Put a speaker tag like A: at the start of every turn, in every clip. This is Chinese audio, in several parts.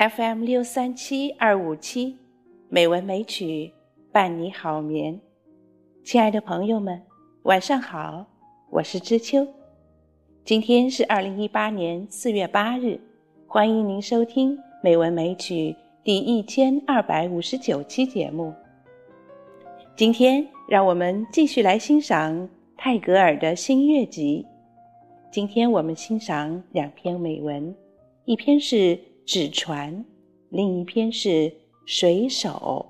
A: FM 六三七二五七，美文美曲伴你好眠。亲爱的朋友们，晚上好，我是知秋。今天是二零一八年四月八日，欢迎您收听《美文美曲》第一千二百五十九期节目。今天，让我们继续来欣赏泰戈尔的新月集。今天我们欣赏两篇美文，一篇是。纸船，另一篇是水手。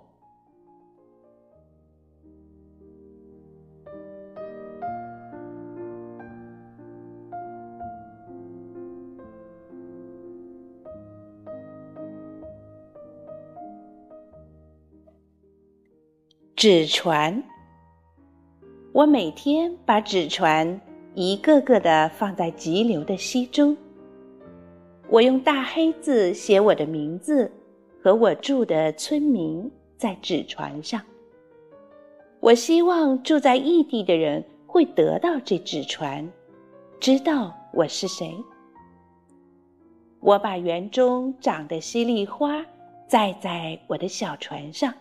A: 纸船，我每天把纸船一个个的放在急流的溪中。我用大黑字写我的名字和我住的村民在纸船上。我希望住在异地的人会得到这纸船，知道我是谁。我把园中长的西丽花栽在我的小船上，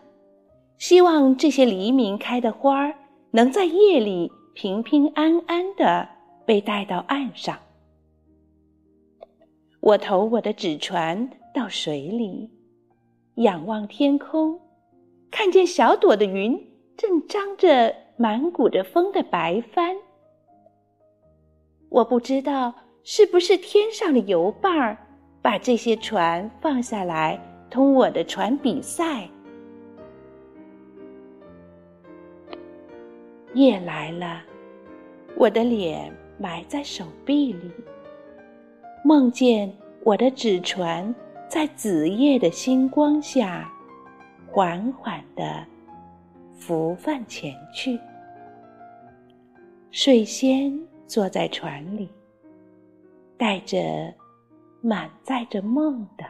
A: 希望这些黎明开的花儿能在夜里平平安安的被带到岸上。我投我的纸船到水里，仰望天空，看见小朵的云正张着满鼓着风的白帆。我不知道是不是天上的游伴儿把这些船放下来同我的船比赛。夜来了，我的脸埋在手臂里。梦见我的纸船在子夜的星光下，缓缓地浮泛前去。睡仙坐在船里，带着满载着梦的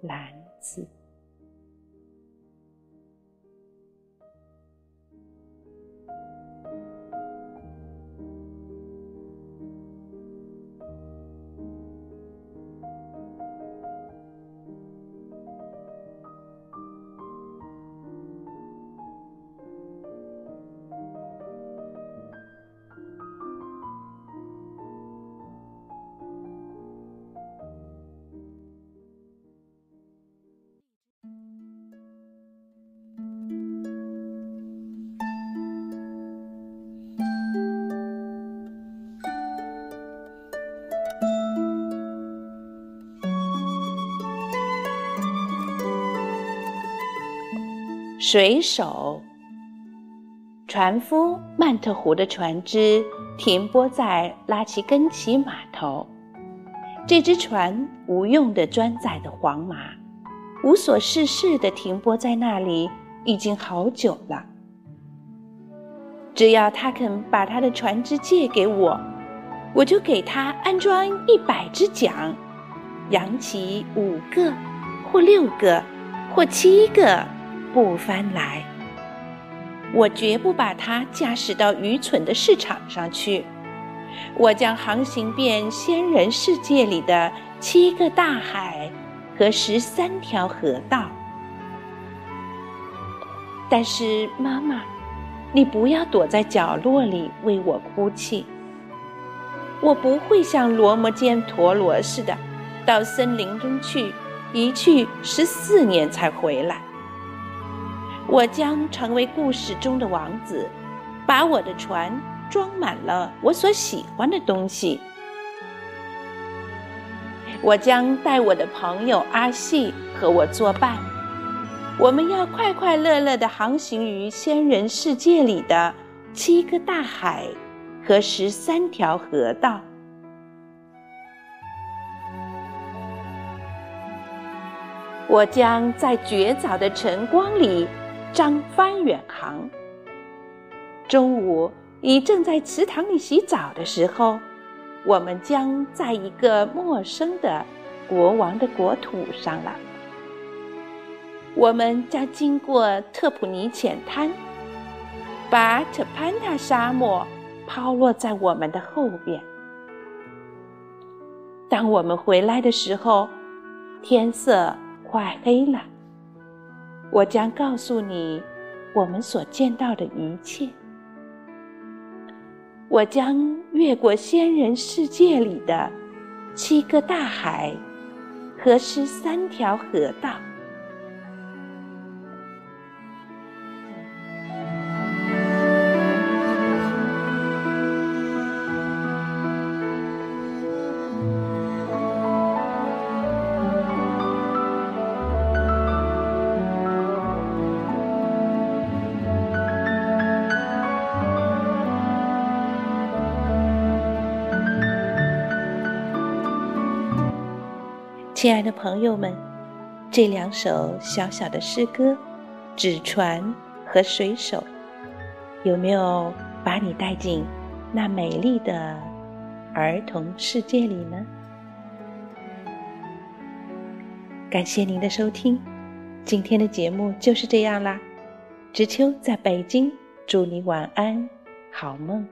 A: 篮子。水手，船夫曼特湖的船只停泊在拉奇根奇码头。这只船无用的专载的黄马，无所事事的停泊在那里已经好久了。只要他肯把他的船只借给我，我就给他安装一百只桨，扬起五个，或六个，或七个。不翻来，我绝不把它驾驶到愚蠢的市场上去。我将航行遍仙人世界里的七个大海和十三条河道。但是，妈妈，你不要躲在角落里为我哭泣。我不会像罗摩犍陀罗似的，到森林中去，一去十四年才回来。我将成为故事中的王子，把我的船装满了我所喜欢的东西。我将带我的朋友阿细和我作伴，我们要快快乐乐地航行于仙人世界里的七个大海和十三条河道。我将在绝早的晨光里。张帆远航。中午，你正在池塘里洗澡的时候，我们将在一个陌生的国王的国土上了。我们将经过特普尼浅滩，把特潘塔沙漠抛落在我们的后边。当我们回来的时候，天色快黑了。我将告诉你我们所见到的一切。我将越过仙人世界里的七个大海和十三条河道。亲爱的朋友们，这两首小小的诗歌《纸船》和《水手》，有没有把你带进那美丽的儿童世界里呢？感谢您的收听，今天的节目就是这样啦。知秋在北京，祝你晚安，好梦。